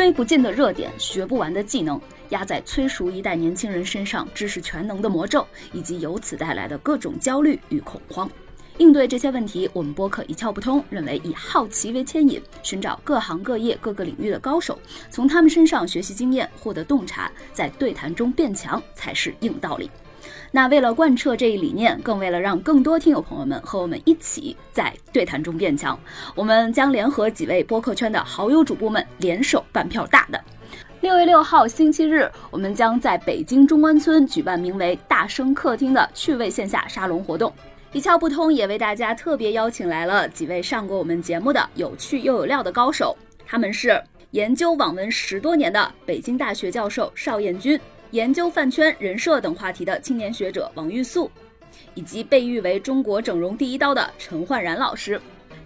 追不尽的热点，学不完的技能，压在催熟一代年轻人身上知识全能的魔咒，以及由此带来的各种焦虑与恐慌。应对这些问题，我们播客一窍不通，认为以好奇为牵引，寻找各行各业各个领域的高手，从他们身上学习经验，获得洞察，在对谈中变强才是硬道理。那为了贯彻这一理念，更为了让更多听友朋友们和我们一起在对谈中变强，我们将联合几位播客圈的好友主播们联手办票大的。六月六号星期日，我们将在北京中关村举办名为“大声客厅”的趣味线下沙龙活动。一窍不通也为大家特别邀请来了几位上过我们节目的有趣又有料的高手，他们是研究网文十多年的北京大学教授邵彦军，研究饭圈人设等话题的青年学者王玉素，以及被誉为中国整容第一刀的陈焕然老师。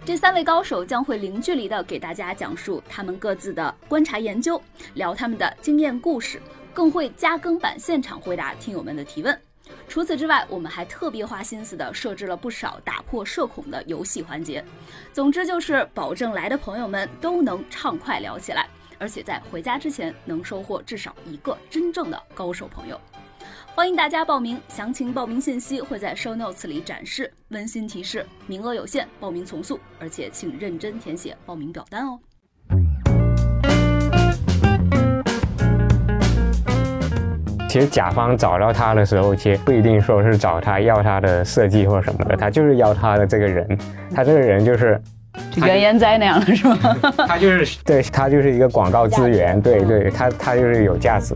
这三位高手将会零距离的给大家讲述他们各自的观察研究，聊他们的经验故事，更会加更版现场回答听友们的提问。除此之外，我们还特别花心思的设置了不少打破社恐的游戏环节。总之就是保证来的朋友们都能畅快聊起来，而且在回家之前能收获至少一个真正的高手朋友。欢迎大家报名，详情报名信息会在 show notes 里展示。温馨提示：名额有限，报名从速，而且请认真填写报名表单哦。其实甲方找到他的时候，其实不一定说是找他要他的设计或什么的，他就是要他的这个人，他这个人就是原研哉那样的是吗？他就是 对他就是一个广告资源，对对，他他就是有价值。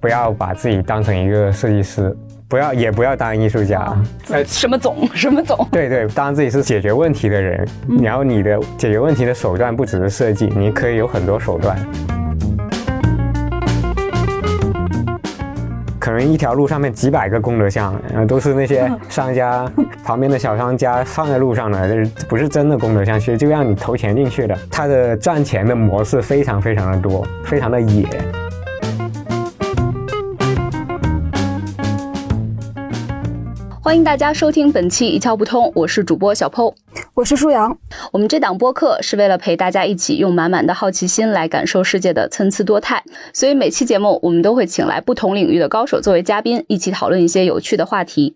不要把自己当成一个设计师，不要也不要当艺术家，呃，什么总什么总？对对，当自己是解决问题的人，然后你的解决问题的手段不只是设计，你可以有很多手段。可能一条路上面几百个功德箱，呃，都是那些 商家旁边的小商家放在路上的，就是不是真的功德箱，其实就让你投钱进去的。它的赚钱的模式非常非常的多，非常的野。欢迎大家收听本期一窍不通，我是主播小 PO，我是舒阳。我们这档播客是为了陪大家一起用满满的好奇心来感受世界的参差多态，所以每期节目我们都会请来不同领域的高手作为嘉宾，一起讨论一些有趣的话题。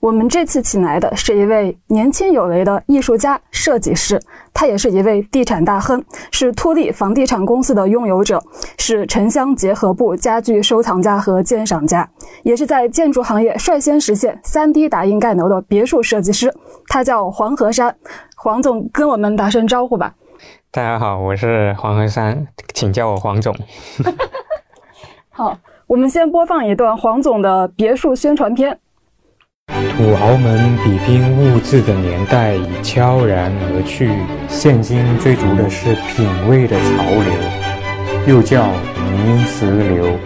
我们这次请来的是一位年轻有为的艺术家、设计师，他也是一位地产大亨，是突利房地产公司的拥有者，是城乡结合部家具收藏家和鉴赏家，也是在建筑行业率先实现 3D 打印盖楼的别墅设计师。他叫黄河山，黄总跟我们打声招呼吧。大家好，我是黄河山，请叫我黄总。好，我们先播放一段黄总的别墅宣传片。土豪们比拼物质的年代已悄然而去，现今追逐的是品味的潮流，又叫泥石流。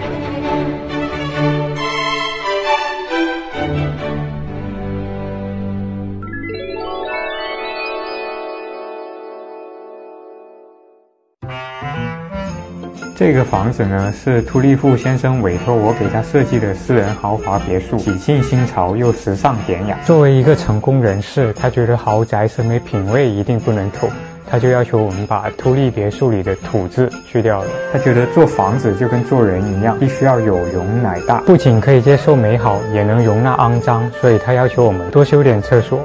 这个房子呢，是秃利富先生委托我给他设计的私人豪华别墅，喜庆新潮又时尚典雅。作为一个成功人士，他觉得豪宅审美品味一定不能土，他就要求我们把秃利别墅里的“土”字去掉了。他觉得做房子就跟做人一样，必须要有容乃大，不仅可以接受美好，也能容纳肮脏，所以他要求我们多修点厕所。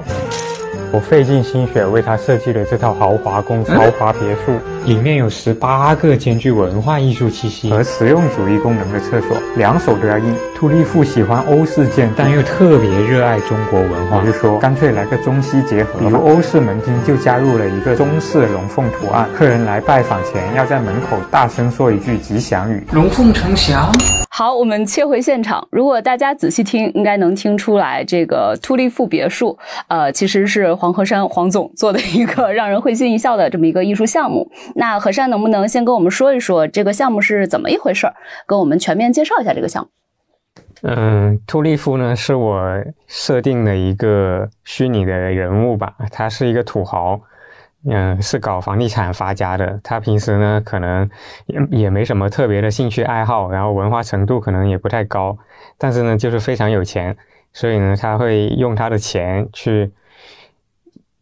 我费尽心血为他设计了这套豪华公豪华别墅，里面有十八个兼具文化艺术气息和实用主义功能的厕所，两手都要硬。秃利富喜欢欧式建，但又特别热爱中国文化，就说干脆来个中西结合。比如欧式门厅就加入了一个中式龙凤图案，客人来拜访前要在门口大声说一句吉祥语：龙凤呈祥。好，我们切回现场。如果大家仔细听，应该能听出来，这个秃利富别墅，呃，其实是黄河山黄总做的一个让人会心一笑的这么一个艺术项目。那河山能不能先跟我们说一说这个项目是怎么一回事儿，跟我们全面介绍一下这个项目？嗯，秃利夫呢是我设定的一个虚拟的人物吧，他是一个土豪。嗯，是搞房地产发家的。他平时呢，可能也也没什么特别的兴趣爱好，然后文化程度可能也不太高，但是呢，就是非常有钱，所以呢，他会用他的钱去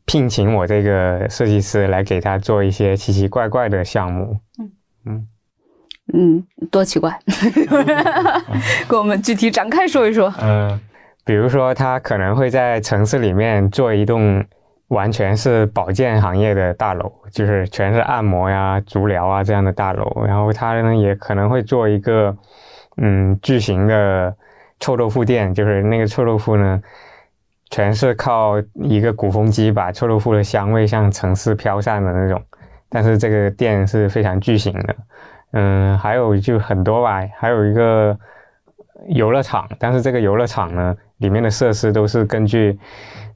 聘请我这个设计师来给他做一些奇奇怪怪的项目。嗯嗯嗯，多奇怪，给我们具体展开说一说。嗯，比如说他可能会在城市里面做一栋完全是保健行业的大楼，就是全是按摩呀、足疗啊这样的大楼。然后他呢也可能会做一个嗯巨型的臭豆腐店，就是那个臭豆腐呢。全是靠一个鼓风机把臭豆腐的香味向城市飘散的那种，但是这个店是非常巨型的，嗯，还有就很多吧，还有一个游乐场，但是这个游乐场呢，里面的设施都是根据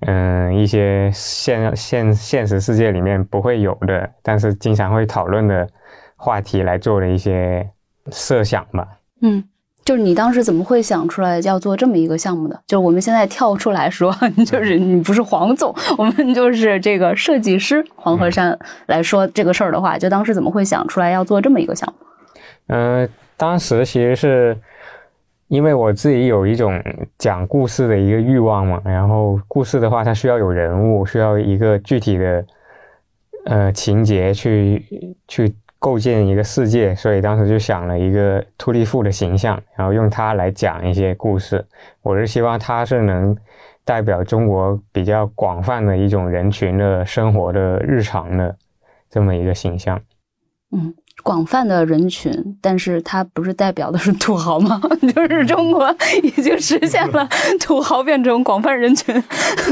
嗯一些现现现实世界里面不会有的，但是经常会讨论的话题来做的一些设想吧，嗯。就是你当时怎么会想出来要做这么一个项目的？就是我们现在跳出来说，就是你不是黄总，我们就是这个设计师黄河山来说这个事儿的话，就当时怎么会想出来要做这么一个项目？嗯，当时其实是因为我自己有一种讲故事的一个欲望嘛，然后故事的话，它需要有人物，需要一个具体的呃情节去去。构建一个世界，所以当时就想了一个秃利夫的形象，然后用它来讲一些故事。我是希望它是能代表中国比较广泛的一种人群的生活的日常的这么一个形象。嗯，广泛的人群，但是它不是代表的是土豪吗？就是中国已经实现了 土豪变成广泛人群。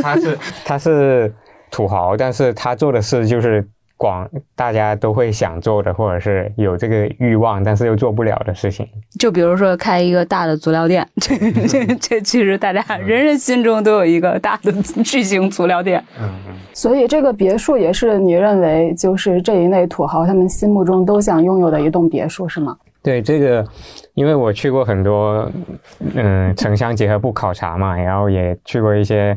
他是他是土豪，但是他做的事就是。广大家都会想做的，或者是有这个欲望，但是又做不了的事情，就比如说开一个大的足疗店，这这这其实大家人人心中都有一个大的巨型足疗店。嗯嗯。所以这个别墅也是你认为就是这一类土豪他们心目中都想拥有的一栋别墅是吗？对这个，因为我去过很多嗯城乡结合部考察嘛，然后也去过一些。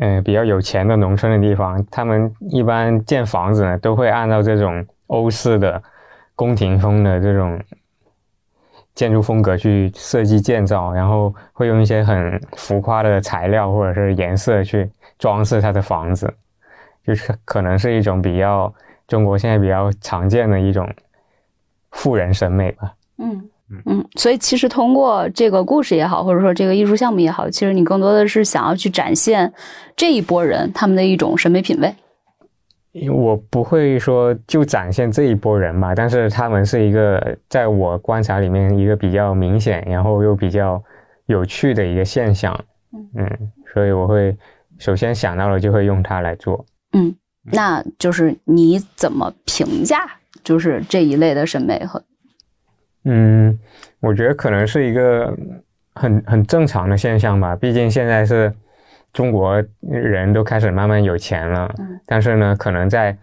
嗯，比较有钱的农村的地方，他们一般建房子呢，都会按照这种欧式的宫廷风的这种建筑风格去设计建造，然后会用一些很浮夸的材料或者是颜色去装饰他的房子，就是可能是一种比较中国现在比较常见的一种富人审美吧。嗯。嗯，所以其实通过这个故事也好，或者说这个艺术项目也好，其实你更多的是想要去展现这一波人他们的一种审美品味。我不会说就展现这一波人吧，但是他们是一个在我观察里面一个比较明显，然后又比较有趣的一个现象。嗯，所以我会首先想到了就会用它来做。嗯，那就是你怎么评价就是这一类的审美和？嗯，我觉得可能是一个很很正常的现象吧。毕竟现在是中国人都开始慢慢有钱了，但是呢，可能在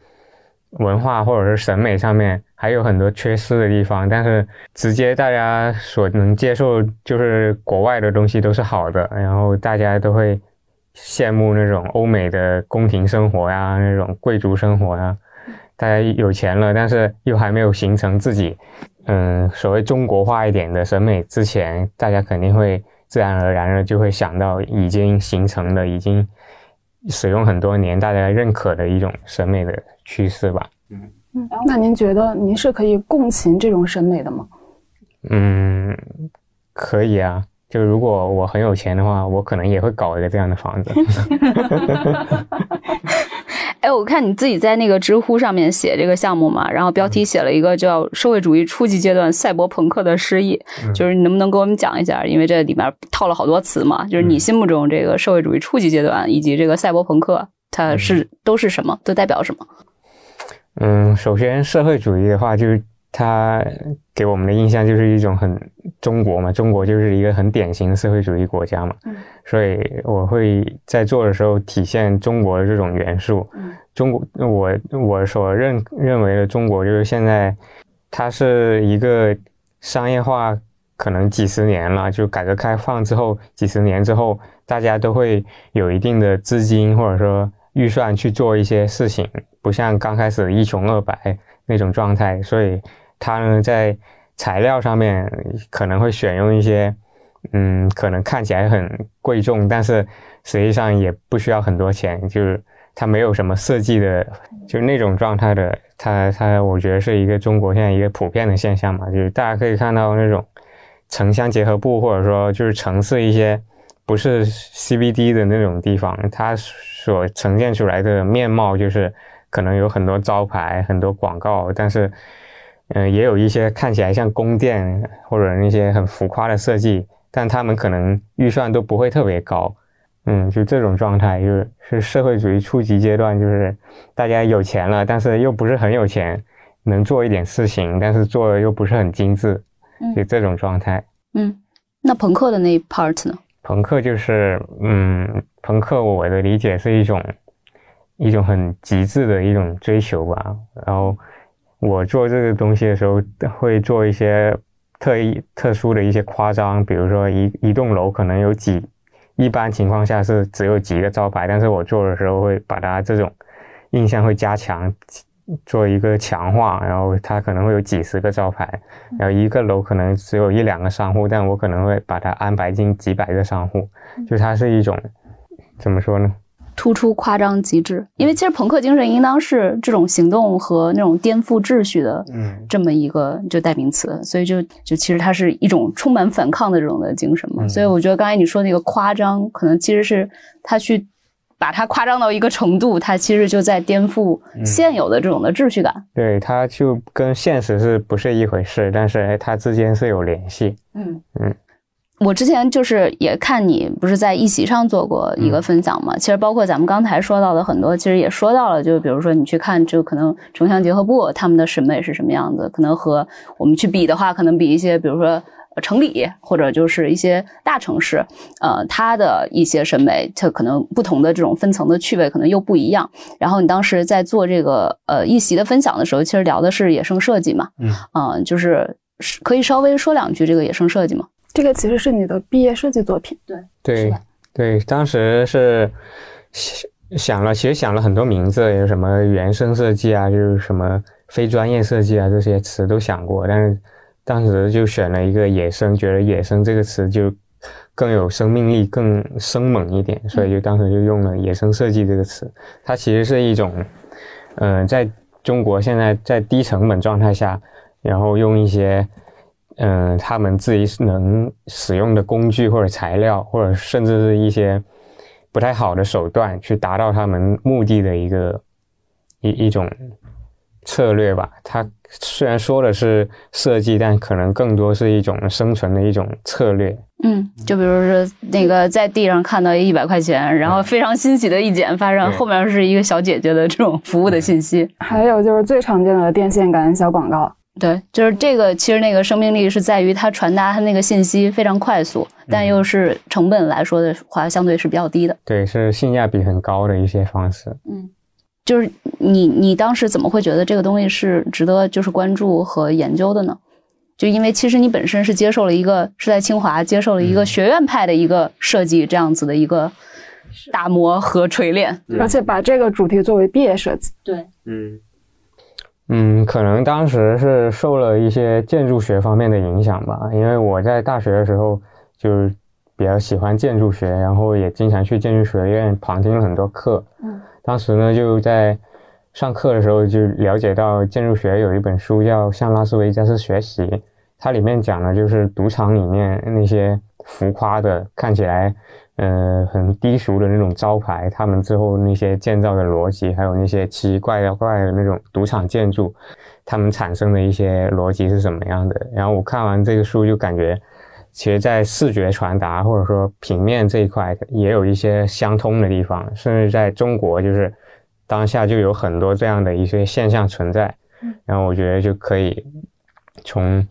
文化或者是审美上面还有很多缺失的地方。但是直接大家所能接受就是国外的东西都是好的，然后大家都会羡慕那种欧美的宫廷生活呀，那种贵族生活呀。大家有钱了，但是又还没有形成自己。嗯，所谓中国化一点的审美之前，大家肯定会自然而然的就会想到已经形成的、已经使用很多年、大家认可的一种审美的趋势吧。嗯嗯，那您觉得您是可以共情这种审美的吗？嗯，可以啊。就如果我很有钱的话，我可能也会搞一个这样的房子。哎，我看你自己在那个知乎上面写这个项目嘛，然后标题写了一个叫“社会主义初级阶段赛博朋克的诗意”，就是你能不能给我们讲一下？因为这里面套了好多词嘛，就是你心目中这个社会主义初级阶段以及这个赛博朋克，它是都是什么？都代表什么？嗯，首先社会主义的话，就是它给我们的印象就是一种很中国嘛，中国就是一个很典型的社会主义国家嘛。所以我会在做的时候体现中国的这种元素。中国，我我所认认为的中国就是现在，它是一个商业化可能几十年了，就改革开放之后几十年之后，大家都会有一定的资金或者说预算去做一些事情，不像刚开始一穷二白那种状态。所以它呢，在材料上面可能会选用一些。嗯，可能看起来很贵重，但是实际上也不需要很多钱，就是它没有什么设计的，就是那种状态的，它它我觉得是一个中国现在一个普遍的现象嘛，就是大家可以看到那种城乡结合部，或者说就是城市一些不是 CBD 的那种地方，它所呈现出来的面貌就是可能有很多招牌、很多广告，但是嗯，也有一些看起来像宫殿或者那些很浮夸的设计，但他们可能预算都不会特别高。嗯，就这种状态，就是是社会主义初级阶段，就是大家有钱了，但是又不是很有钱，能做一点事情，但是做的又不是很精致，就这种状态。嗯，那朋克的那一 part 呢？朋克就是，嗯，朋克我的理解是一种一种很极致的一种追求吧。然后我做这个东西的时候，会做一些特意特殊的一些夸张，比如说一一栋楼可能有几。一般情况下是只有几个招牌，但是我做的时候会把它这种印象会加强，做一个强化，然后它可能会有几十个招牌，然后一个楼可能只有一两个商户，但我可能会把它安排进几百个商户，就它是一种怎么说呢？突出夸张极致，因为其实朋克精神应当是这种行动和那种颠覆秩序的，这么一个就代名词，所以就就其实它是一种充满反抗的这种的精神嘛。所以我觉得刚才你说那个夸张，可能其实是他去把它夸张到一个程度，他其实就在颠覆现有的这种的秩序感。对，它就跟现实是不是一回事，但是它之间是有联系。嗯嗯。我之前就是也看你不是在一席上做过一个分享嘛，其实包括咱们刚才说到的很多，其实也说到了，就比如说你去看，就可能城乡结合部他们的审美是什么样子，可能和我们去比的话，可能比一些比如说城里或者就是一些大城市，呃，它的一些审美，它可能不同的这种分层的趣味可能又不一样。然后你当时在做这个呃一席的分享的时候，其实聊的是野生设计嘛，嗯，就是可以稍微说两句这个野生设计吗？这个其实是你的毕业设计作品，对对对，当时是想了，其实想了很多名字，有什么原生设计啊，就是什么非专业设计啊，这些词都想过，但是当时就选了一个野生，觉得野生这个词就更有生命力，更生猛一点，所以就当时就用了野生设计这个词。它其实是一种，嗯，在中国现在在低成本状态下，然后用一些。嗯，他们自己能使用的工具或者材料，或者甚至是一些不太好的手段，去达到他们目的的一个一一种策略吧。它虽然说的是设计，但可能更多是一种生存的一种策略。嗯，就比如说那个在地上看到一百块钱，然后非常欣喜的一捡，发现后面是一个小姐姐的这种服务的信息。还有就是最常见的电线杆小广告。对，就是这个，其实那个生命力是在于它传达它那个信息非常快速，但又是成本来说的话，相对是比较低的。对，是性价比很高的一些方式。嗯，就是你你当时怎么会觉得这个东西是值得就是关注和研究的呢？就因为其实你本身是接受了一个是在清华接受了一个学院派的一个设计这样子的一个打磨和锤炼，而且把这个主题作为毕业设计。对，嗯。嗯，可能当时是受了一些建筑学方面的影响吧，因为我在大学的时候就比较喜欢建筑学，然后也经常去建筑学院旁听了很多课。嗯，当时呢就在上课的时候就了解到建筑学有一本书叫《向拉斯维加斯学习》，它里面讲的就是赌场里面那些浮夸的看起来。呃，很低俗的那种招牌，他们之后那些建造的逻辑，还有那些奇奇怪怪的那种赌场建筑，他们产生的一些逻辑是什么样的？然后我看完这个书，就感觉，其实，在视觉传达或者说平面这一块，也有一些相通的地方，甚至在中国，就是当下就有很多这样的一些现象存在。然后我觉得就可以从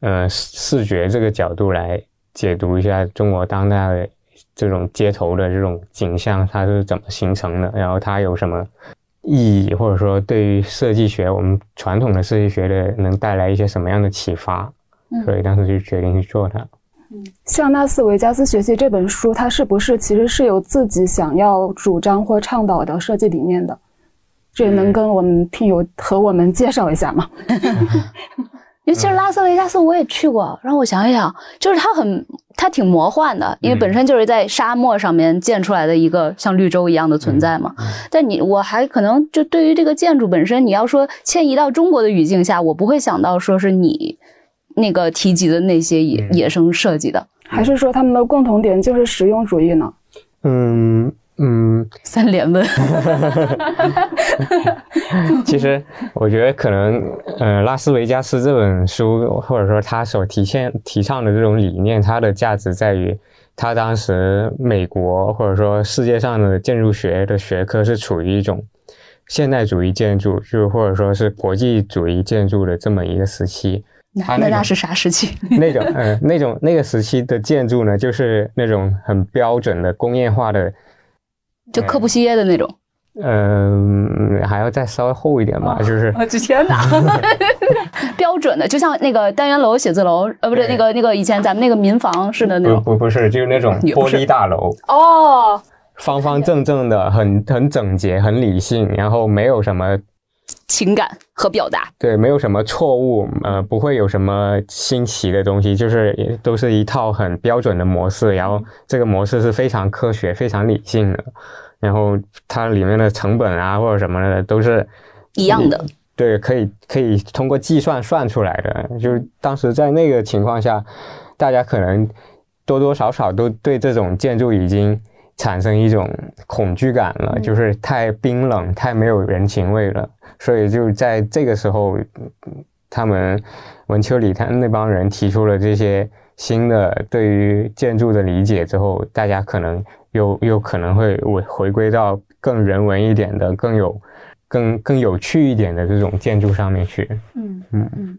呃视觉这个角度来解读一下中国当代的。这种街头的这种景象，它是怎么形成的？然后它有什么意义，或者说对于设计学，我们传统的设计学的能带来一些什么样的启发？所以当时就决定去做它。嗯，向纳斯维加斯学习这本书，它是不是其实是有自己想要主张或倡导的设计理念的？这能跟我们听友和我们介绍一下吗？因为其实拉斯维加斯我也去过，让我想一想，就是它很它挺魔幻的，因为本身就是在沙漠上面建出来的一个像绿洲一样的存在嘛。但你我还可能就对于这个建筑本身，你要说迁移到中国的语境下，我不会想到说是你那个提及的那些野野生设计的，还是说他们的共同点就是实用主义呢？嗯。嗯，三连问。其实我觉得可能，呃，拉斯维加斯这本书，或者说他所提现提倡的这种理念，它的价值在于，他当时美国或者说世界上的建筑学的学科是处于一种现代主义建筑，就或者说是国际主义建筑的这么一个时期。那那是啥时期？那种，呃，那种那个时期的建筑呢，就是那种很标准的工业化的。就柯布西耶的那种，嗯，还要再稍微厚一点吧，就是。我的天哪！标准的，就像那个单元楼、写字楼，呃，不是那个那个以前咱们那个民房似的那种。不不是，就是那种玻璃大楼。哦。方方正正的，很很整洁，很理性，然后没有什么情感和表达。对，没有什么错误，呃，不会有什么新奇的东西，就是都是一套很标准的模式，然后这个模式是非常科学、非常理性的。然后它里面的成本啊或者什么的都是一样的，对，可以可以通过计算算出来的。就是当时在那个情况下，大家可能多多少少都对这种建筑已经产生一种恐惧感了，就是太冰冷、太没有人情味了。所以就在这个时候，他们文丘里他那帮人提出了这些新的对于建筑的理解之后，大家可能。又又可能会回回归到更人文一点的、更有、更更有趣一点的这种建筑上面去。嗯嗯嗯。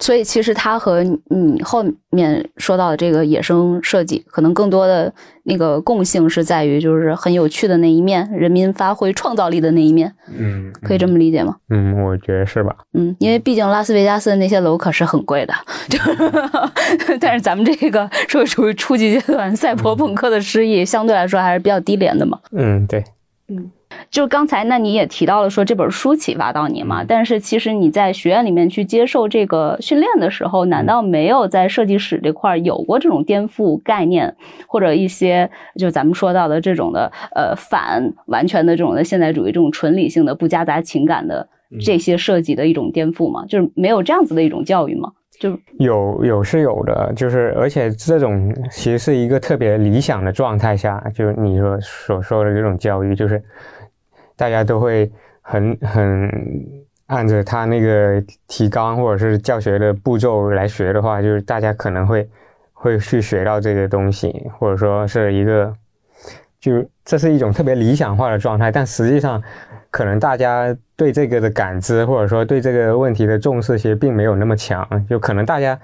所以其实它和你后面说到的这个野生设计，可能更多的那个共性是在于，就是很有趣的那一面，人民发挥创造力的那一面。嗯，可以这么理解吗？嗯，我觉得是吧。嗯，因为毕竟拉斯维加斯的那些楼可是很贵的，就但是咱们这个社会主义初级阶段赛博朋克的诗意，相对来说还是比较低廉的嘛。嗯，对。嗯。就刚才，那你也提到了说这本书启发到你嘛？但是其实你在学院里面去接受这个训练的时候，难道没有在设计史这块有过这种颠覆概念，或者一些就咱们说到的这种的呃反完全的这种的现代主义这种纯理性的不夹杂情感的这些设计的一种颠覆吗？就是没有这样子的一种教育吗？就有有是有的，就是而且这种其实是一个特别理想的状态下，就是你说所说的这种教育，就是。大家都会很很按着他那个提纲或者是教学的步骤来学的话，就是大家可能会会去学到这个东西，或者说是一个，就这是一种特别理想化的状态。但实际上，可能大家对这个的感知或者说对这个问题的重视，其实并没有那么强。就可能大家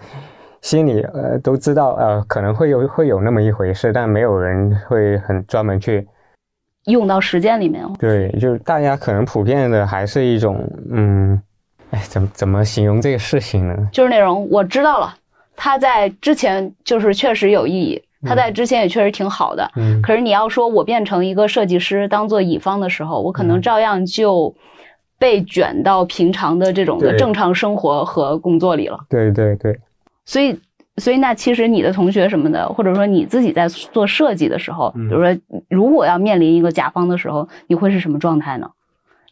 心里呃都知道呃可能会有会有那么一回事，但没有人会很专门去。用到实践里面哦。对，就是大家可能普遍的还是一种，嗯，哎，怎么怎么形容这个事情呢？就是那种我知道了，他在之前就是确实有意义，他在之前也确实挺好的。嗯。可是你要说我变成一个设计师，当做乙方的时候，我可能照样就被卷到平常的这种的正常生活和工作里了。对对对。所以。所以，那其实你的同学什么的，或者说你自己在做设计的时候，比如说，如果要面临一个甲方的时候，你会是什么状态呢？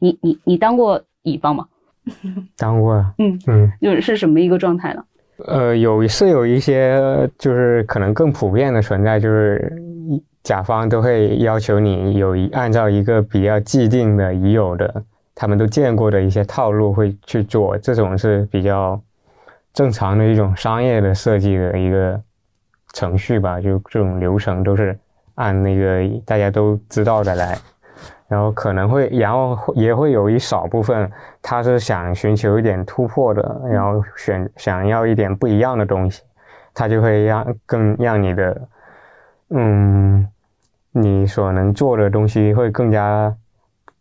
你你你当过乙方吗？当过。嗯嗯，就是什么一个状态呢？呃，有是有一些，就是可能更普遍的存在，就是甲方都会要求你有一按照一个比较既定的已有的，他们都见过的一些套路会去做，这种是比较。正常的一种商业的设计的一个程序吧，就这种流程都是按那个大家都知道的来，然后可能会，然后也会有一少部分他是想寻求一点突破的，然后选想要一点不一样的东西，他就会让更让你的，嗯，你所能做的东西会更加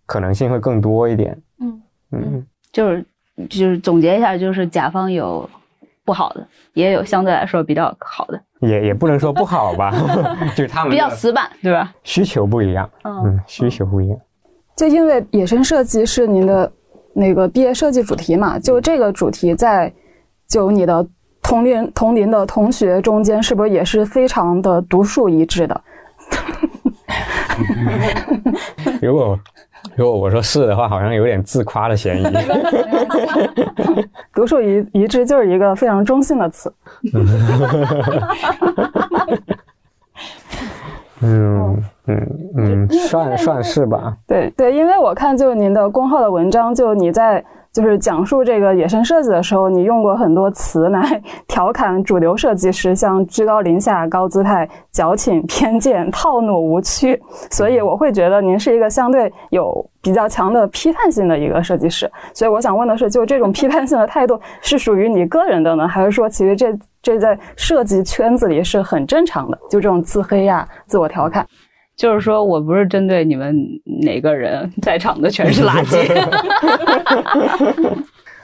可能性会更多一点。嗯嗯，就是就是总结一下，就是甲方有。不好的也有相对来说比较好的，也也不能说不好吧，就是他们比较死板，对吧？需求不一样，嗯，需求不一样。就因为野生设计是您的那个毕业设计主题嘛，就这个主题在就你的同龄同龄的同学中间，是不是也是非常的独树一帜的？如果如果我说是的话，好像有点自夸的嫌疑。独树一一帜就是一个非常中性的词。嗯 嗯嗯，算算是吧。对对，因为我看就您的公号的文章，就你在。就是讲述这个野生设计的时候，你用过很多词来调侃主流设计师，像居高临下、高姿态、矫情、偏见、套路、无趣。所以我会觉得您是一个相对有比较强的批判性的一个设计师。所以我想问的是，就这种批判性的态度是属于你个人的呢，还是说其实这这在设计圈子里是很正常的？就这种自黑呀、自我调侃。就是说我不是针对你们哪个人，在场的全是垃圾。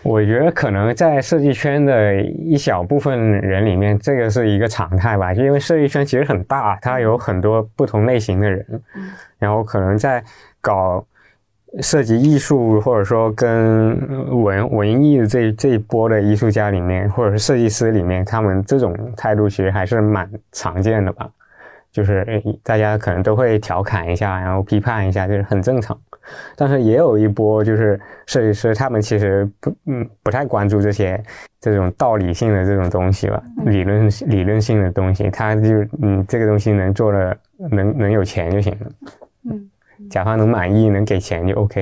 我觉得可能在设计圈的一小部分人里面，这个是一个常态吧。因为设计圈其实很大，它有很多不同类型的人。然后可能在搞设计艺术，或者说跟文文艺这这一波的艺术家里面，或者是设计师里面，他们这种态度其实还是蛮常见的吧。就是大家可能都会调侃一下，然后批判一下，就是很正常。但是也有一波就是设计师，他们其实不嗯不太关注这些这种道理性的这种东西吧，理论理论性的东西，他就嗯这个东西能做的能能有钱就行了，嗯，甲方能满意能给钱就 OK。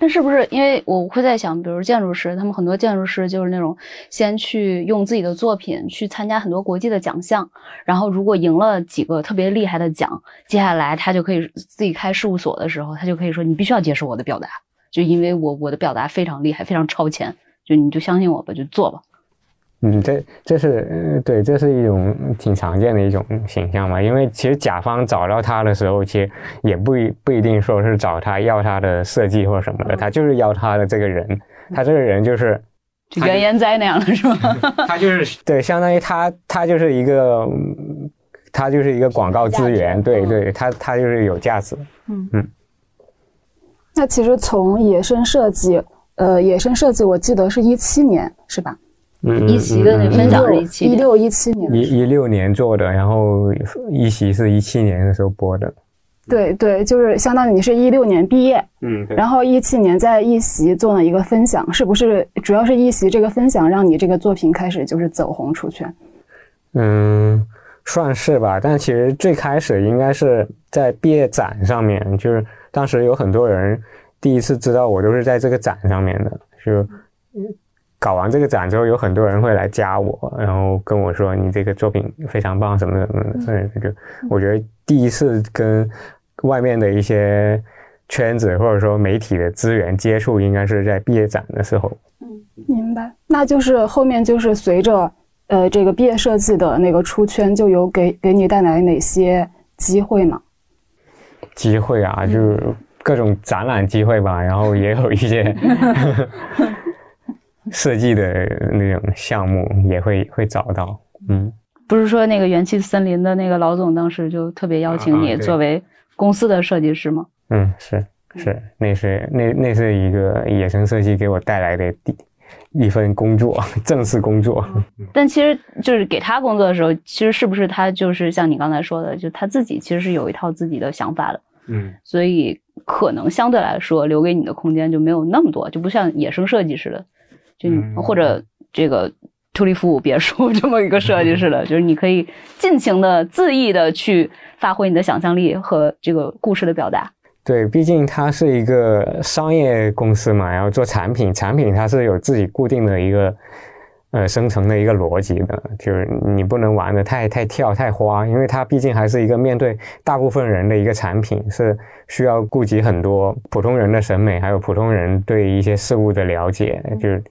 那是不是因为我会在想，比如建筑师，他们很多建筑师就是那种先去用自己的作品去参加很多国际的奖项，然后如果赢了几个特别厉害的奖，接下来他就可以自己开事务所的时候，他就可以说你必须要接受我的表达，就因为我我的表达非常厉害，非常超前，就你就相信我吧，就做吧。嗯，这这是对，这是一种挺常见的一种形象嘛。因为其实甲方找到他的时候，其实也不一不一定说是找他要他的设计或者什么的，他就是要他的这个人。他这个人就是就原研哉那样的是吗？他就是对，相当于他他就是一个他就是一个广告资源，对对，他他就是有价值。嗯嗯。那其实从野生设计，呃，野生设计，我记得是一七年，是吧？一席的那分享是一七一六一七年，一一六年做的，然后一席是一七年的时候播的。对对，就是相当于你是一六年毕业，嗯，然后一七年在一席做了一个分享，是不是？主要是一席这个分享让你这个作品开始就是走红出圈？嗯，算是吧。但其实最开始应该是在毕业展上面，就是当时有很多人第一次知道我都是在这个展上面的，就。搞完这个展之后，有很多人会来加我，然后跟我说你这个作品非常棒，什么什么的。所以这个我觉得第一次跟外面的一些圈子或者说媒体的资源接触，应该是在毕业展的时候。嗯，明白。那就是后面就是随着呃这个毕业设计的那个出圈，就有给给你带来哪些机会呢？机会啊，就是各种展览机会吧，然后也有一些。设计的那种项目也会会找到，嗯，不是说那个元气森林的那个老总当时就特别邀请你作为公司的设计师吗？嗯，是是，那是那那是一个野生设计给我带来的第一份工作，正式工作。但其实就是给他工作的时候，其实是不是他就是像你刚才说的，就他自己其实是有一套自己的想法的，嗯，所以可能相对来说留给你的空间就没有那么多，就不像野生设计似的。就或者这个图利夫别墅 这么一个设计似的，就是你可以尽情的、恣意的去发挥你的想象力和这个故事的表达。对，毕竟它是一个商业公司嘛，然后做产品，产品它是有自己固定的一个呃生成的一个逻辑的，就是你不能玩的太太跳太花，因为它毕竟还是一个面对大部分人的一个产品，是需要顾及很多普通人的审美，还有普通人对一些事物的了解，就是。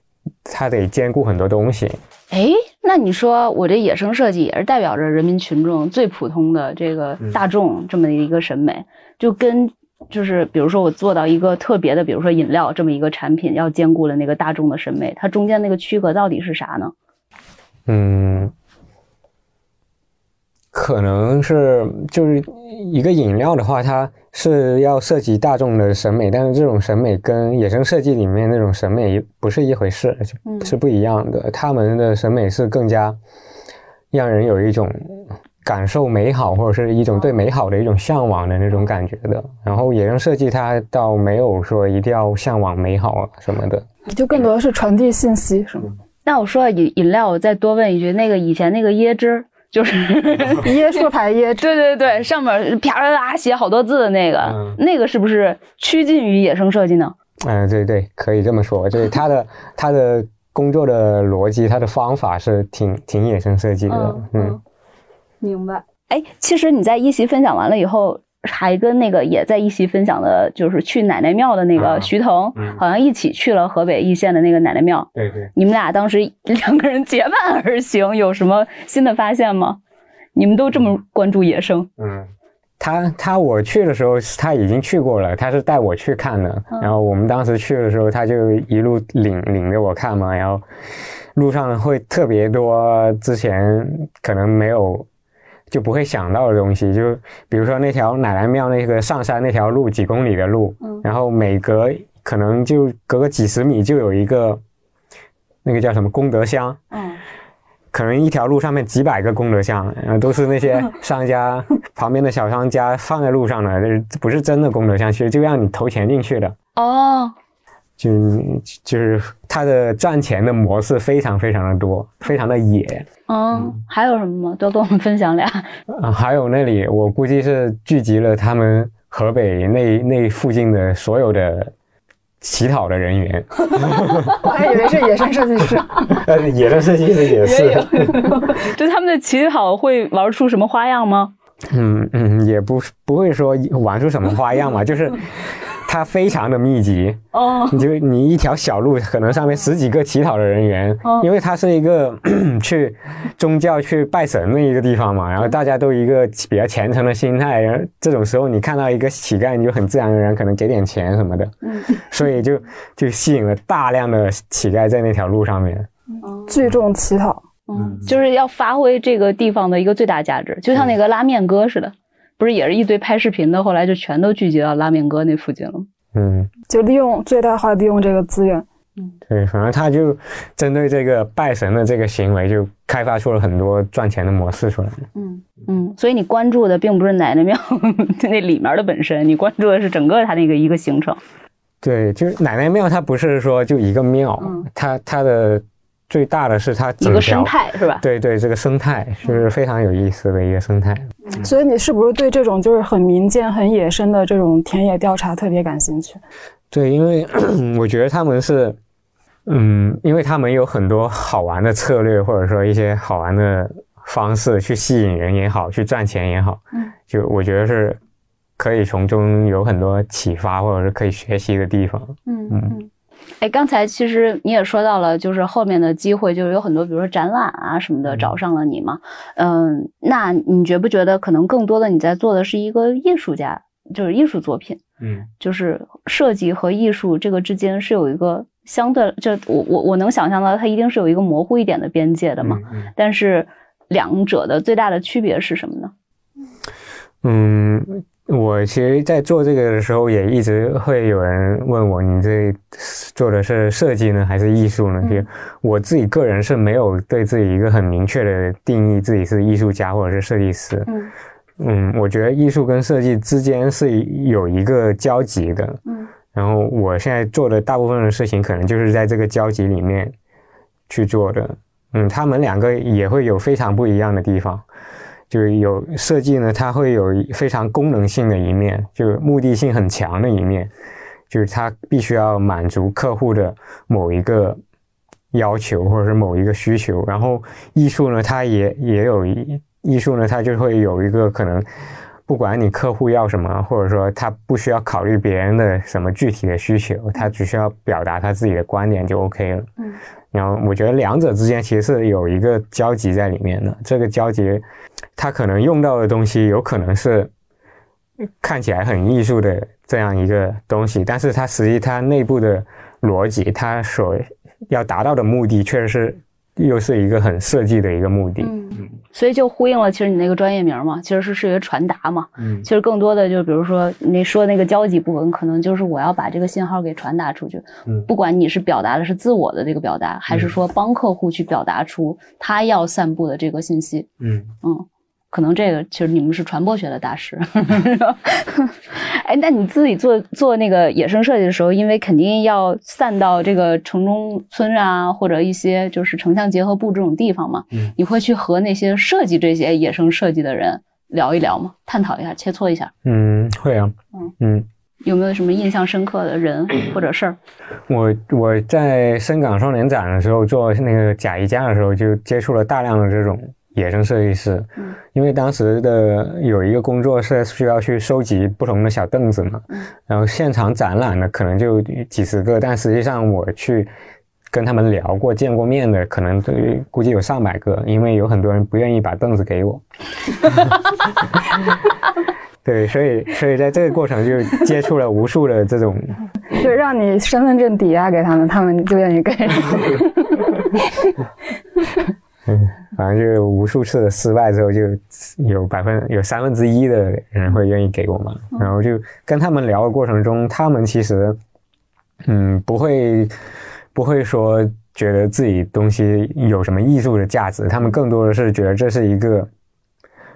它得兼顾很多东西。哎，那你说我这野生设计也是代表着人民群众最普通的这个大众这么一个审美，就跟就是比如说我做到一个特别的，比如说饮料这么一个产品，要兼顾了那个大众的审美，它中间那个区隔到底是啥呢？嗯，可能是就是一个饮料的话，它是要涉及大众的审美，但是这种审美跟野生设计里面那种审美不是一回事，是不一样的。他们的审美是更加让人有一种感受美好，或者是一种对美好的一种向往的那种感觉的。然后野生设计它倒没有说一定要向往美好啊什么的，就更多的是传递信息，是吗？那我说饮饮料，我再多问一句，那个以前那个椰汁。就是椰树牌椰汁，对 对对，上面啪啦啦写好多字的那个，那个是不是趋近于野生设计呢？嗯，对对，可以这么说，就是他的 他的工作的逻辑，他的方法是挺挺野生设计的。嗯，明白。哎，其实你在一席分享完了以后。还跟那个也在一起分享的，就是去奶奶庙的那个徐腾，好像一起去了河北易县的那个奶奶庙。对对，你们俩当时 两个人结伴而行，有什么新的发现吗？你们都这么关注野生？嗯，他他我去的时候他已经去过了，他是带我去看的。然后我们当时去的时候，他就一路领领着我看嘛。然后路上会特别多之前可能没有。就不会想到的东西，就比如说那条奶奶庙那个上山那条路几公里的路，然后每隔可能就隔个几十米就有一个那个叫什么功德箱，嗯，可能一条路上面几百个功德箱，然后都是那些 商家旁边的小商家放在路上的，就是不是真的功德箱，其实就让你投钱进去的。哦。就就是他的赚钱的模式非常非常的多，非常的野。嗯，还有什么吗？多跟我们分享俩。啊，还有那里我估计是聚集了他们河北那那附近的所有的乞讨的人员。我还以为是野生设计师。呃，野生设计师也是。就他们的乞讨会玩出什么花样吗？嗯嗯，也不不会说玩出什么花样嘛，就是。它非常的密集。哦，你就你一条小路，可能上面十几个乞讨的人员，因为它是一个 去宗教去拜神的一个地方嘛，然后大家都一个比较虔诚的心态，然后这种时候你看到一个乞丐，你就很自然而然可能给点钱什么的，嗯，所以就就吸引了大量的乞丐在那条路上面，聚众乞讨，嗯，就是要发挥这个地方的一个最大价值，就像那个拉面哥似的。不是也是一堆拍视频的，后来就全都聚集到拉面哥那附近了。嗯，就利用最大化利用这个资源。嗯，对，反正他就针对这个拜神的这个行为，就开发出了很多赚钱的模式出来。嗯嗯，所以你关注的并不是奶奶庙那里面的本身，你关注的是整个它那个一个行程。对，就是奶奶庙，它不是说就一个庙，它它的。最大的是它整个生态是吧？对对，这个生态是非常有意思的一个生态。所以你是不是对这种就是很民间、很野生的这种田野调查特别感兴趣？对，因为 我觉得他们是，嗯，因为他们有很多好玩的策略，或者说一些好玩的方式去吸引人也好，去赚钱也好，嗯，就我觉得是可以从中有很多启发，或者是可以学习的地方。嗯嗯。哎，刚才其实你也说到了，就是后面的机会，就是有很多，比如说展览啊什么的，找上了你嘛。嗯，那你觉不觉得可能更多的你在做的是一个艺术家，就是艺术作品？嗯，就是设计和艺术这个之间是有一个相对，就我我我能想象到它一定是有一个模糊一点的边界的嘛。但是两者的最大的区别是什么呢？嗯。我其实，在做这个的时候，也一直会有人问我：“你这做的是设计呢，还是艺术呢？”就我自己个人是没有对自己一个很明确的定义，自己是艺术家或者是设计师。嗯嗯，我觉得艺术跟设计之间是有一个交集的。嗯，然后我现在做的大部分的事情，可能就是在这个交集里面去做的。嗯，他们两个也会有非常不一样的地方。就是有设计呢，它会有非常功能性的一面，就目的性很强的一面，就是它必须要满足客户的某一个要求或者是某一个需求。然后艺术呢，它也也有艺术呢，它就会有一个可能，不管你客户要什么，或者说他不需要考虑别人的什么具体的需求，他只需要表达他自己的观点就 OK 了。嗯。然后我觉得两者之间其实是有一个交集在里面的，这个交集。他可能用到的东西有可能是看起来很艺术的这样一个东西，但是它实际它内部的逻辑，它所要达到的目的，确实是又是一个很设计的一个目的。嗯，所以就呼应了其实你那个专业名嘛，其实是视觉传达嘛。嗯其实更多的就比如说你说那个交集部分，可能就是我要把这个信号给传达出去。嗯不管你是表达的是自我的这个表达，还是说帮客户去表达出他要散布的这个信息。嗯嗯，可能这个其实你们是传播学的大师。哎，那你自己做做那个野生设计的时候，因为肯定要散到这个城中村啊，或者一些就是城乡结合部这种地方嘛，嗯你会去和那些设计这些野生设计的人聊一聊吗？探讨一下，切磋一下，嗯，会啊嗯。嗯，有没有什么印象深刻的人或者事儿？我我在深港双年展的时候做那个假衣架的时候，就接触了大量的这种野生设计师。嗯因为当时的有一个工作是需要去收集不同的小凳子嘛，嗯然后现场展览的可能就几十个，但实际上我去跟他们聊过、见过面的，可能都估计有上百个，因为有很多人不愿意把凳子给我。对，所以所以在这个过程就接触了无数的这种，就让你身份证抵押给他们，他们就愿意给。嗯，反正就无数次的失败之后，就有百分有三分之一的人会愿意给我嘛。然后就跟他们聊的过程中，他们其实嗯不会不会说觉得自己东西有什么艺术的价值，他们更多的是觉得这是一个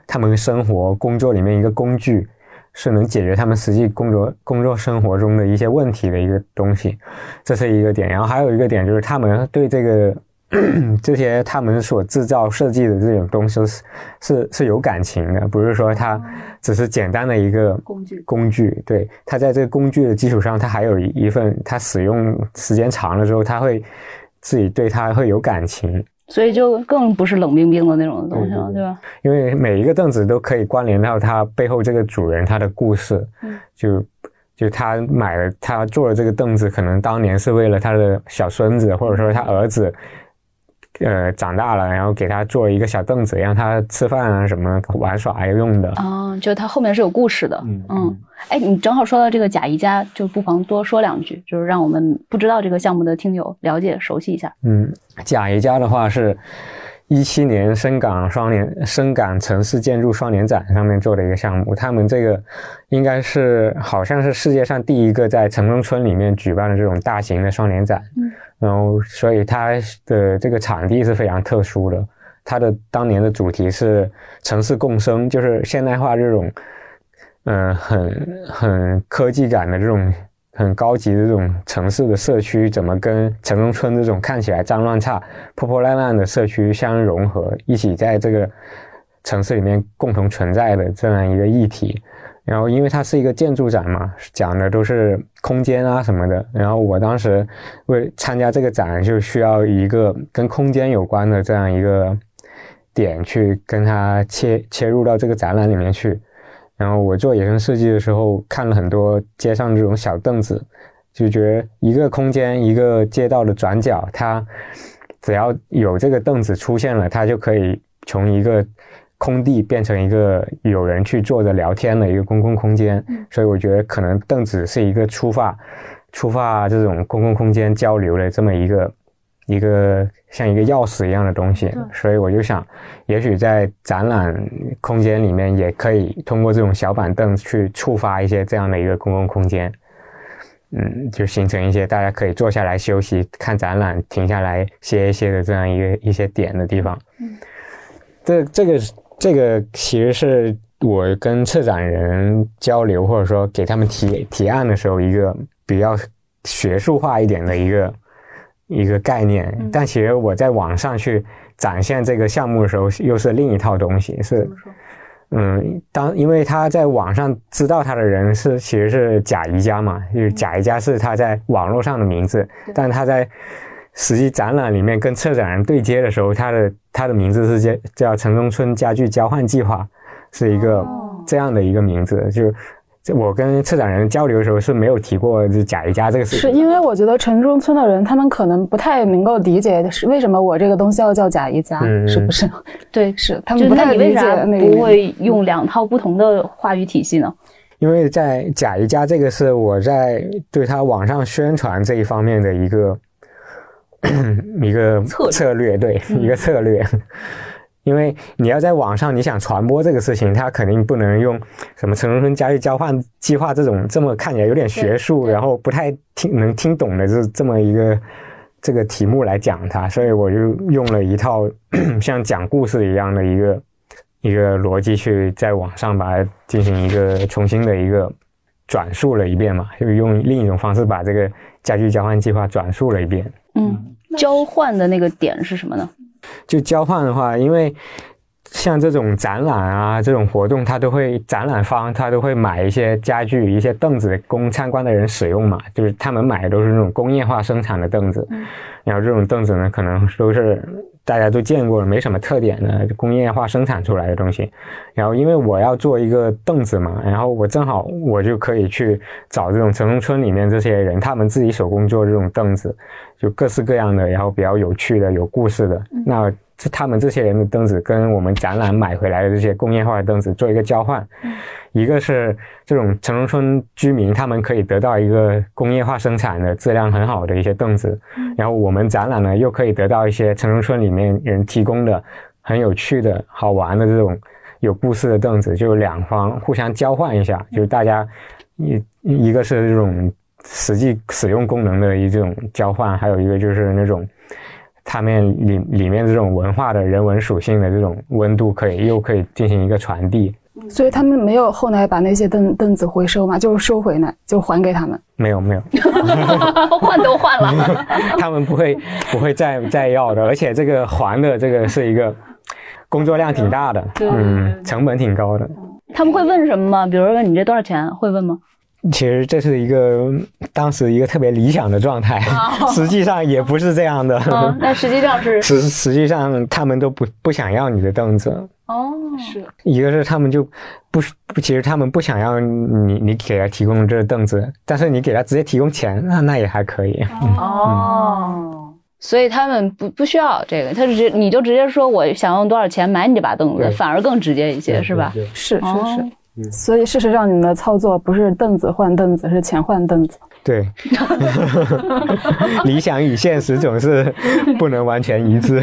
他们生活工作里面一个工具，是能解决他们实际工作工作生活中的一些问题的一个东西，这是一个点。然后还有一个点就是他们对这个 这些他们所制造设计的这种东西是是是有感情的，不是说它只是简单的一个工具工具。对，它在这个工具的基础上，它还有一一份，它使用时间长了之后，它会自己对它会有感情。所以就更不是冷冰冰的那种东西了，对吧？因为每一个凳子都可以关联到它背后这个主人他的故事，嗯就就他买了他坐了这个凳子，可能当年是为了他的小孙子或者说他儿子，呃长大了，然后给他做一个小凳子，让他吃饭啊什么玩耍用的。啊，就他后面是有故事的，嗯嗯，哎，你正好说到这个贾宜家，就不妨多说两句，就是让我们不知道这个项目的听友了解熟悉一下。嗯，贾宜家的话是。一七年深港双年深港城市建筑双年展上面做的一个项目，他们这个应该是好像是世界上第一个在城中村里面举办的这种大型的双年展。嗯，然后所以它的这个场地是非常特殊的，它的当年的主题是城市共生，就是现代化这种，嗯、很很科技感的这种。很高级的这种城市的社区，怎么跟城中村这种看起来脏乱差、破破烂烂的社区相融合，一起在这个城市里面共同存在的这样一个议题。然后，因为它是一个建筑展嘛，讲的都是空间啊什么的。然后我当时为参加这个展，就需要一个跟空间有关的这样一个点去跟它切切入到这个展览里面去。然后我做野生设计的时候，看了很多街上这种小凳子，就觉得一个空间、一个街道的转角，它只要有这个凳子出现了，它就可以从一个空地变成一个有人去坐着聊天的一个公共空间。所以我觉得可能凳子是一个出发、出发这种公共空间交流的这么一个。一个像一个钥匙一样的东西，所以我就想，也许在展览空间里面也可以通过这种小板凳去触发一些这样的一个公共空间，嗯，就形成一些大家可以坐下来休息、看展览、停下来歇一歇的这样一个一些点的地方。嗯，这这个这个其实是我跟策展人交流或者说给他们提提案的时候一个比较学术化一点的一个。一个概念，但其实我在网上去展现这个项目的时候，又是另一套东西。是，嗯，当因为他在网上知道他的人是其实是贾宜家嘛，就是贾宜家是他在网络上的名字，但他在实际展览里面跟策展人对接的时候，他的他的名字是叫叫城中村家具交换计划，是一个这样的一个名字，就。我跟策展人交流的时候是没有提过就贾一家这个事情，是因为我觉得城中村的人他们可能不太能够理解是为什么我这个东西要叫贾一家，嗯、是不是？对，是他们不太理解那不会用两套不同的话语体系呢？因为在贾一家这个是我在对他网上宣传这一方面的一个 一个策略策略，对，一个策略。因为你要在网上，你想传播这个事情，它肯定不能用什么城中村家具交换计划这种这么看起来有点学术，然后不太听能听懂的这这么一个这个题目来讲它，所以我就用了一套 像讲故事一样的一个一个逻辑去在网上把它进行一个重新的一个转述了一遍嘛，就是用另一种方式把这个家具交换计划转述了一遍。嗯，交换的那个点是什么呢？就交换的话，因为像这种展览啊，这种活动，它都会展览方他都会买一些家具、一些凳子供参观的人使用嘛。就是他们买的都是那种工业化生产的凳子，然后这种凳子呢，可能都是大家都见过，没什么特点的工业化生产出来的东西。然后因为我要做一个凳子嘛，然后我正好我就可以去找这种城中村里面这些人，他们自己手工做这种凳子，就各式各样的，然后比较有趣的、有故事的。那这他们这些人的凳子跟我们展览买回来的这些工业化的凳子做一个交换，一个是这种城中村居民他们可以得到一个工业化生产的质量很好的一些凳子，然后我们展览呢又可以得到一些城中村里面人提供的很有趣的好玩的这种有故事的凳子，就两方互相交换一下，就是大家一一个是这种实际使用功能的一种交换，还有一个就是那种。他们里里面这种文化的人文属性的这种温度，可以又可以进行一个传递。所以他们没有后来把那些凳凳子回收嘛，就是收回来就还给他们。没有没有，换都换了，他们不会不会再再要的，而且这个还的这个是一个工作量挺大的，嗯，成本挺高的。他们会问什么吗？比如说你这多少钱？会问吗？其实这是一个当时一个特别理想的状态，实际上也不是这样的。嗯，那实际上是。实实际上他们都不不想要你的凳子，哦，是。一个是他们就不不，其实他们不想要你你给他提供这凳子，但是你给他直接提供钱，那那也还可以。哦，所以他们不不需要这个，他直接你就直接说我想用多少钱买你这把凳子，反而更直接一些，是吧？是是是所以事实上，你们的操作不是凳子换凳子，是钱换凳子。对，理想与现实总是不能完全一致。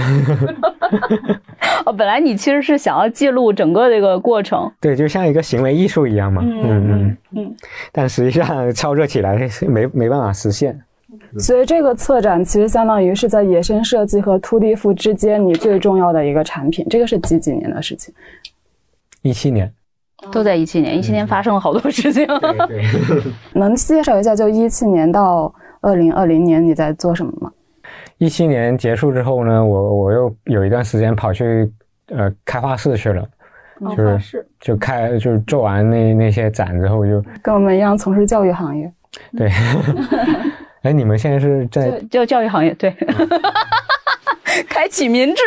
哦，本来你其实是想要记录整个这个过程，对，就像一个行为艺术一样嘛。嗯嗯嗯，但实际上操作起来是没没办法实现。所以这个策展其实相当于是在野生设计和秃地服之间你最重要的一个产品。这个是几几年的事情？一七年，都在一七年，一七年发生了好多事情。对对。能介绍一下，就一七年到二零二零年你在做什么吗？一七年结束之后呢，我我又有一段时间跑去呃开画室去了，就是就开就是做完那那些展之后就跟我们一样从事教育行业。对。哎，你们现在是在就教育行业对，开启民智。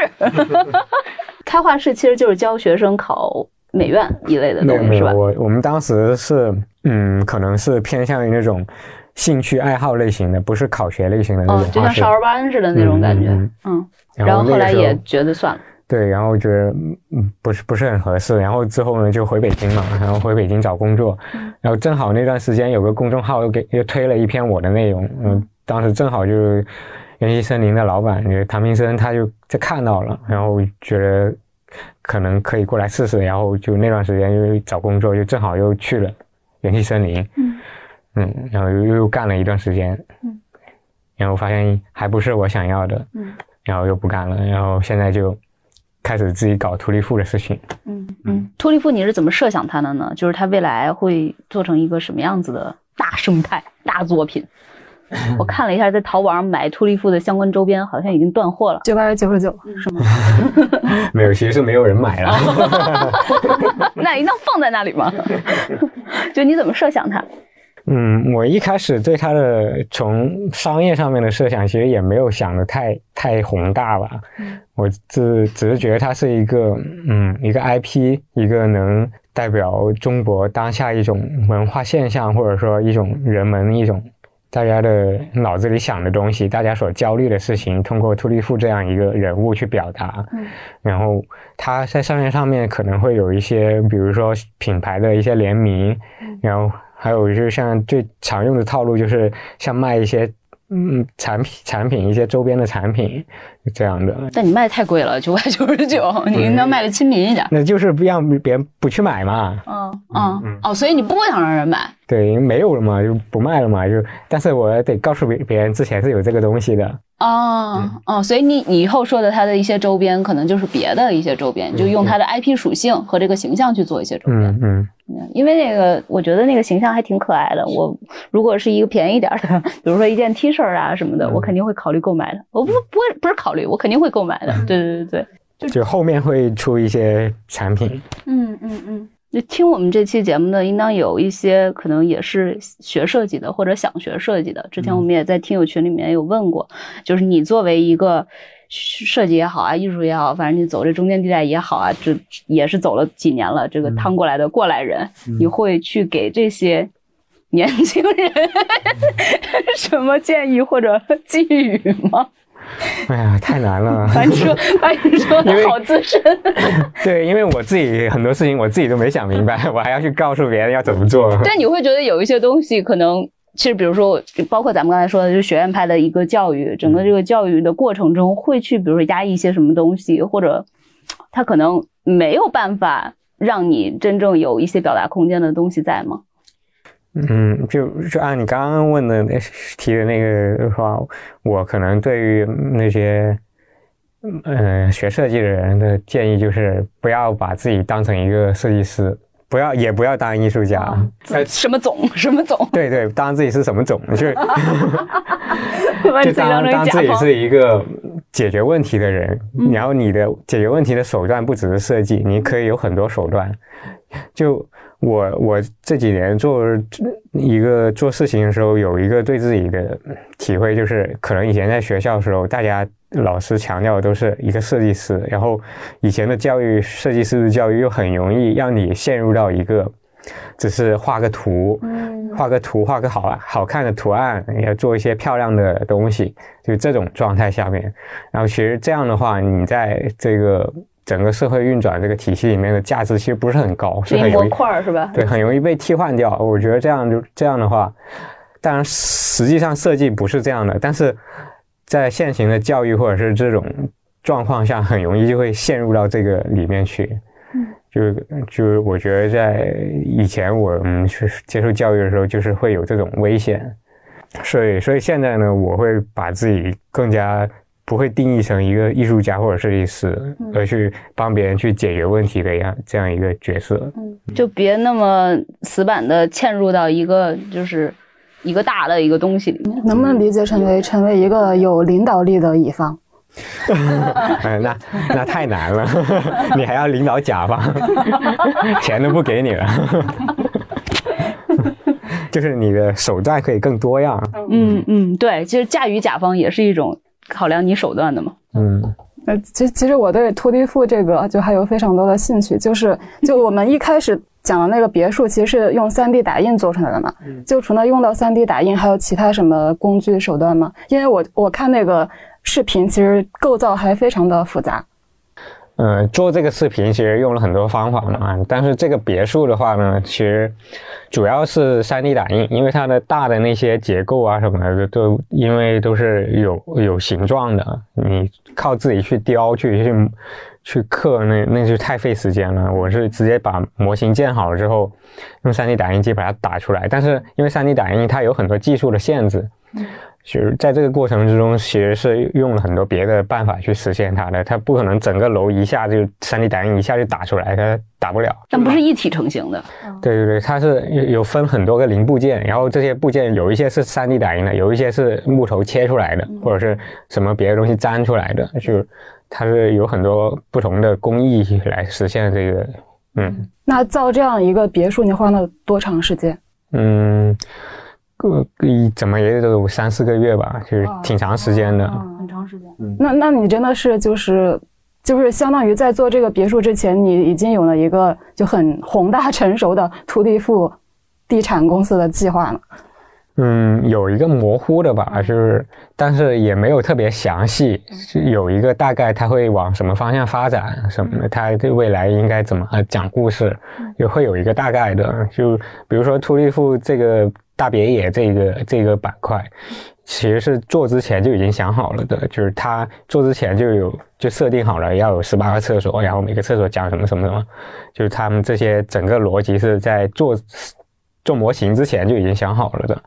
开画室其实就是教学生考美院一类的没有没有，东西是吧？我我们当时是嗯，可能是偏向于那种兴趣爱好类型的，不是考学类型的那哦种。就像少儿班似的那种感觉。嗯嗯，然后后来也觉得算了。对，然后觉得嗯不是不是很合适，然后之后呢就回北京嘛，然后回北京找工作，嗯然后正好那段时间有个公众号又给又推了一篇我的内容，嗯，当时正好就是元气森林的老板就是唐明生，他就就看到了，然后觉得可能可以过来试试，然后就那段时间又找工作，就正好又去了元气森林，嗯嗯，然后又又干了一段时间，嗯，然后发现还不是我想要的，嗯然后又不干了，然后现在就开始自己搞图利富的事情。嗯嗯，秃利富你是怎么设想它的呢？就是它未来会做成一个什么样子的大生态、大作品？我看了一下，在淘宝上买秃利夫的相关周边，好像已经断货了，九百九十九，是吗？没有，其实是没有人买了。那一定要放在那里吗？就你怎么设想它？嗯，我一开始对它的从商业上面的设想，其实也没有想的太太宏大吧。我只只是觉得它是一个嗯一个 IP，一个能代表中国当下一种文化现象，或者说一种人们一种大家的脑子里想的东西，大家所焦虑的事情，通过突利富这样一个人物去表达。嗯。然后他在商业上面可能会有一些，比如说品牌的一些联名，然后还有就是像最常用的套路，就是像卖一些嗯产品产品一些周边的产品这样的。但你卖太贵了，九百九十九，你应该卖的亲民一点。那就是让别人不去买嘛。嗯嗯哦，所以你不想让人买。对，没有了嘛，就不卖了嘛，就但是我得告诉别别人之前是有这个东西的。哦哦，所以你你以后说的它的一些周边，可能就是别的一些周边，就用它的 IP 属性和这个形象去做一些周边。嗯嗯，因为那个我觉得那个形象还挺可爱的。我如果是一个便宜点的，比如说一件 T 恤啊什么的，我肯定会考虑购买的。我不不会不是考虑，我肯定会购买的。对对对对，就后面会出一些产品。嗯嗯嗯。听我们这期节目的，应当有一些可能也是学设计的，或者想学设计的。之前我们也在听友群里面有问过，就是你作为一个设计也好啊，艺术也好，反正你走这中间地带也好啊，这也是走了几年了，这个趟过来的过来人，你会去给这些年轻人什么建议或者寄语吗？哎呀，太难了！把你说，把你说的好资深。对，因为我自己很多事情我自己都没想明白，我还要去告诉别人要怎么做。但你会觉得有一些东西可能，其实比如说，包括咱们刚才说的，就是学院派的一个教育，整个这个教育的过程中，会去比如说压抑一些什么东西，或者他可能没有办法让你真正有一些表达空间的东西在吗？嗯，就就按你刚刚问的那提的那个话，我可能对于那些嗯学设计的人的建议就是不要把自己当成一个设计师，不要也不要当艺术家，什么总什么总，对对，当自己是什么总，就是 就当当自己是一个解决问题的人，然后你的解决问题的手段不只是设计，你可以有很多手段，就。我我这几年做一个做事情的时候，有一个对自己的体会，就是可能以前在学校的时候，大家老师强调的都是一个设计师，然后以前的教育，设计师的教育又很容易让你陷入到一个只是画个图，画个图，画个好好看的图案，要做一些漂亮的东西，就这种状态下面，然后其实这样的话，你在这个。整个社会运转这个体系里面的价值其实不是很高，是很容易是吧？对，很容易被替换掉。我觉得这样就这样的话，当然实际上设计不是这样的，但是在现行的教育或者是这种状况下，很容易就会陷入到这个里面去。嗯，就就是我觉得在以前我们去接受教育的时候，就是会有这种危险。所以，所以现在呢，我会把自己更加。不会定义成一个艺术家或者设计师，而去帮别人去解决问题的样这样一个角色。嗯，就别那么死板的嵌入到一个就是一个大的一个东西里面。能不能理解成为成为一个有领导力的乙方？那那太难了，你还要领导甲方，钱都不给你了。就是你的手段可以更多样。嗯嗯，对，其实驾驭甲方也是一种。考量你手段的嘛？嗯，呃，其其实我对拖地富这个就还有非常多的兴趣，就是 就我们一开始讲的那个别墅，其实是用 3D 打印做出来的嘛。就除了用到 3D 打印，还有其他什么工具手段吗？因为我我看那个视频，其实构造还非常的复杂。嗯，做这个视频其实用了很多方法嘛，但是这个别墅的话呢，其实主要是 3D 打印，因为它的大的那些结构啊什么的都因为都是有有形状的，你靠自己去雕去去去刻，那那就太费时间了。我是直接把模型建好了之后，用 3D 打印机把它打出来，但是因为 3D 打印它有很多技术的限制。其实在这个过程之中，其实是用了很多别的办法去实现它的。它不可能整个楼一下就 3D 打印一下就打出来，它打不了。但不是一体成型的。对对对，它是有有分很多个零部件，然后这些部件有一些是 3D 打印的，有一些是木头切出来的，或者是什么别的东西粘出来的，就它是有很多不同的工艺来实现这个。嗯，那造这样一个别墅，你花了多长时间？嗯。个一怎么也得有三四个月吧，就是挺长时间的，很长时间。那那你真的是就是就是相当于在做这个别墅之前，你已经有了一个就很宏大成熟的土地富地产公司的计划了。嗯，有一个模糊的吧，就是，但是也没有特别详细，有一个大概它会往什么方向发展，什么它对未来应该怎么讲故事，也会有一个大概的。就比如说突利富这个大别野这个这个板块，其实是做之前就已经想好了的，就是他做之前就有就设定好了要有十八个厕所，然后每个厕所讲什么什么什么，就是他们这些整个逻辑是在做做模型之前就已经想好了的。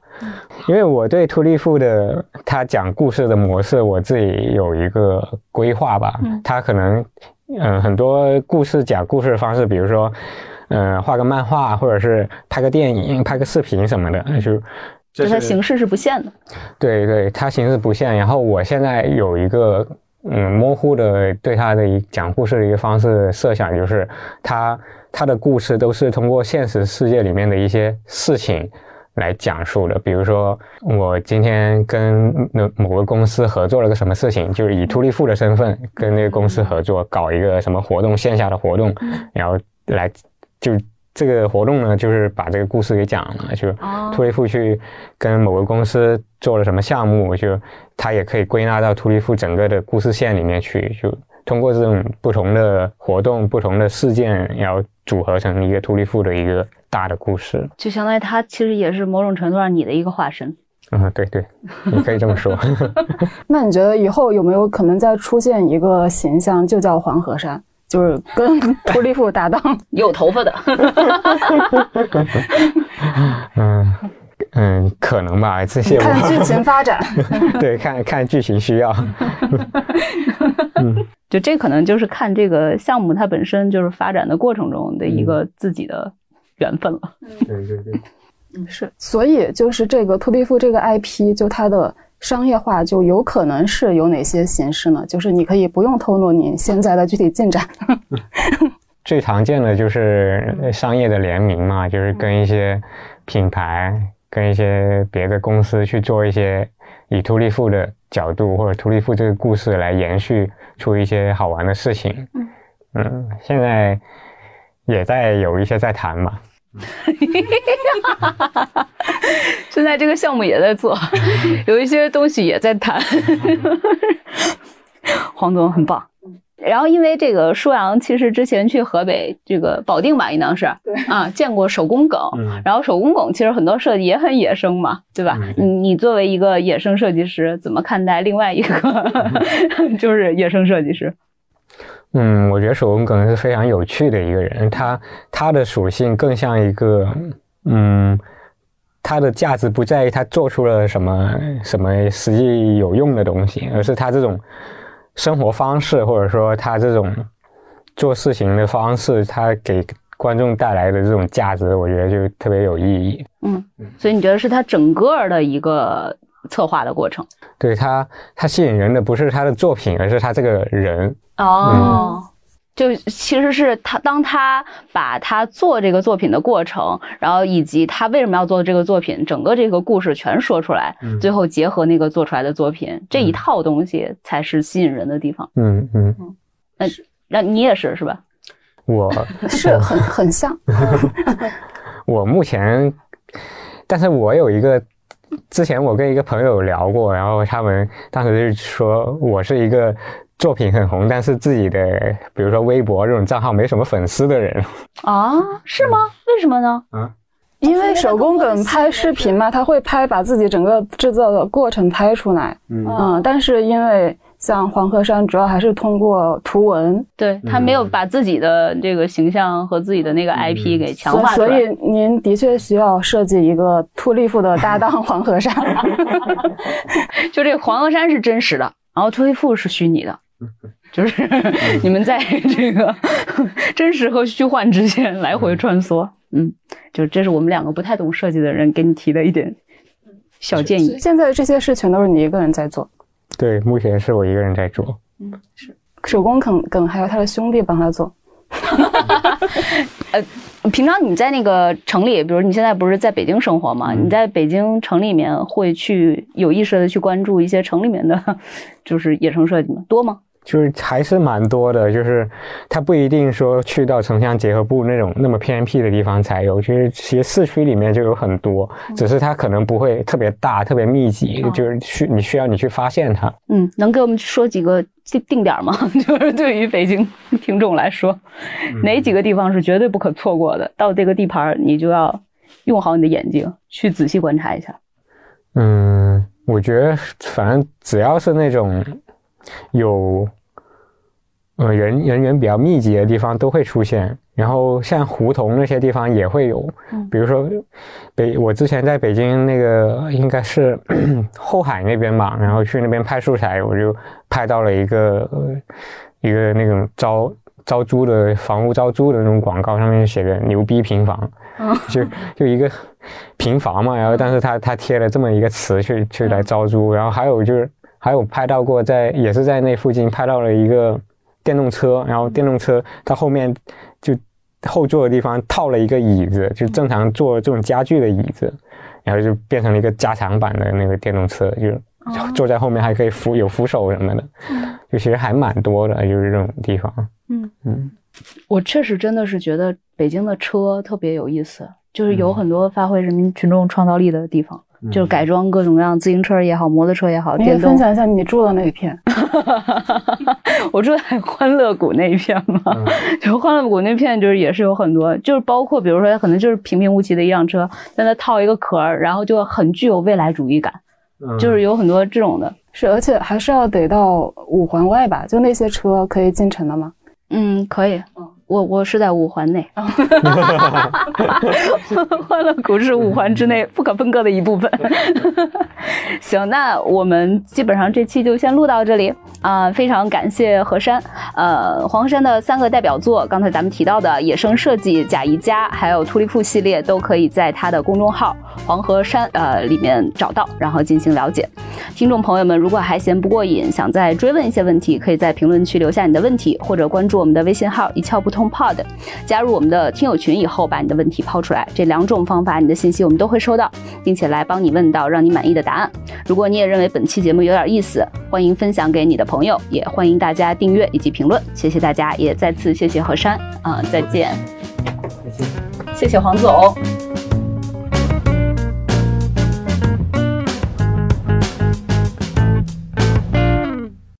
因为我对托利夫的他讲故事的模式，我自己有一个规划吧，他可能嗯很多故事讲故事的方式，比如说。嗯，画个漫画，或者是拍个电影、拍个视频什么的，就就它形式是不限的。对对，它形式不限。然后我现在有一个嗯模糊的对它的一讲故事的一个方式设想，就是它它的故事都是通过现实世界里面的一些事情来讲述的。比如说，我今天跟那某个公司合作了个什么事情，就是以图利富的身份跟那个公司合作，搞一个什么活动，线下的活动，然后来。就这个活动呢，就是把这个故事给讲了。就图利富去跟某个公司做了什么项目，就他也可以归纳到图利富整个的故事线里面去。就通过这种不同的活动、不同的事件，然后组合成一个图利富的一个大的故事。就相当于他其实也是某种程度上你的一个化身。嗯，对对，你可以这么说。那你觉得以后有没有可能再出现一个形象，就叫黄河山？就是跟图利夫搭档，有头发的。嗯嗯，可能吧，这些看 剧情发展。对，看看剧情需要。嗯，就这可能就是看这个项目它本身就是发展的过程中的一个自己的缘分了。对对对，嗯是，所以就是这个图利夫这个 IP，就它的。商业化就有可能是有哪些形式呢？就是你可以不用透露你现在的具体进展。最常见的就是商业的联名嘛，就是跟一些品牌、跟一些别的公司去做一些以图利富的角度或者图利富这个故事来延续出一些好玩的事情。嗯，现在也在有一些在谈嘛。哈哈哈哈现在这个项目也在做，有一些东西也在谈。黄总很棒。然后因为这个舒阳其实之前去河北这个保定吧，应当是对啊，见过手工梗。然后手工梗其实很多设计也很野生嘛，对吧？你你作为一个野生设计师，怎么看待另外一个 就是野生设计师？嗯，我觉得手工梗是非常有趣的一个人，他他的属性更像一个，嗯，他的价值不在于他做出了什么什么实际有用的东西，而是他这种生活方式或者说他这种做事情的方式，他给观众带来的这种价值，我觉得就特别有意义。嗯，所以你觉得是他整个的一个策划的过程？对他，他吸引人的不是他的作品，而是他这个人。哦，就其实是他，当他把他做这个作品的过程，然后以及他为什么要做这个作品，整个这个故事全说出来，最后结合那个做出来的作品，这一套东西才是吸引人的地方。嗯嗯嗯，那那你也是是吧？我 是很很像。我目前，但是我有一个。之前我跟一个朋友聊过，然后他们当时就说我是一个作品很红，但是自己的比如说微博这种账号没什么粉丝的人啊？是吗？为什么呢？啊，因为手工梗拍视频嘛，他会拍把自己整个制作的过程拍出来，嗯，但是因为。像黄河山主要还是通过图文，对他没有把自己的这个形象和自己的那个 IP 给强化所以您的确需要设计一个兔利富的搭档 黄河山。就这黄河山是真实的，然后兔利富是虚拟的，就是你们在这个真实和虚幻之间来回穿梭。嗯，就这是我们两个不太懂设计的人给你提的一点小建议。现在这些事情都是你一个人在做。对，目前是我一个人在做。嗯，是手工梗梗，还有他的兄弟帮他做。呃，平常你在那个城里，比如你现在不是在北京生活吗？你在北京城里面会去有意识的去关注一些城里面的，就是野生设计吗？多吗？就是还是蛮多的，就是它不一定说去到城乡结合部那种那么偏僻的地方才有，其实其实市区里面就有很多，只是它可能不会特别大、特别密集，就是需你需要你去发现它。嗯，能给我们说几个定定点吗？就是对于北京听众来说，哪几个地方是绝对不可错过的？到这个地盘你就要用好你的眼睛去仔细观察一下？嗯，我觉得反正只要是那种有呃人人员比较密集的地方都会出现，然后像胡同那些地方也会有，比如说北我之前在北京那个应该是 后海那边吧，然后去那边拍素材，我就拍到了一个一个那种招招租的房屋招租的那种广告，上面写的“牛逼平房”，就就一个平房嘛，然后但是他他贴了这么一个词去去来招租，然后还有就是还有拍到过在也是在那附近拍到了一个电动车，然后电动车它后面就后座的地方套了一个椅子，就正常坐这种家具的椅子，然后就变成了一个加长版的那个电动车，就坐在后面还可以扶有扶手什么的，就其实还蛮多的，就是这种地方。嗯。嗯，我确实真的是觉得北京的车特别有意思，就是有很多发挥人民群众创造力的地方，就是改装各种各样自行车也好，摩托车也好，你可以电动分。享一下你住的那一片。我住在欢乐谷那一片嘛，嗯 就欢乐谷那片就是也是有很多，就是包括比如说它可能就是平平无奇的一辆车，但它套一个壳儿，然后就很具有未来主义感，嗯就是有很多这种的。是，而且还是要得到五环外吧？就那些车可以进城的吗？嗯，可以。我我是在五环内，欢乐谷是五环之内不可分割的一部分。行，那我们基本上这期就先录到这里啊、非常感谢何山，呃，黄山的三个代表作，刚才咱们提到的《野生设计》《贾谊家》，还有《突利富》系列，都可以在他的公众号“黄河山”呃里面找到，然后进行了解。听众朋友们，如果还嫌不过瘾，想再追问一些问题，可以在评论区留下你的问题，或者关注我们的微信号“一窍不通 Pod”，加入我们的听友群以后，把你的问题抛出来。这两种方法，你的信息我们都会收到，并且来帮你问到让你满意的答案。如果你也认为本期节目有点意思，欢迎分享给你的朋友，也欢迎大家订阅以及评论。谢谢大家，也再次谢谢何山啊、再见。谢谢黄总。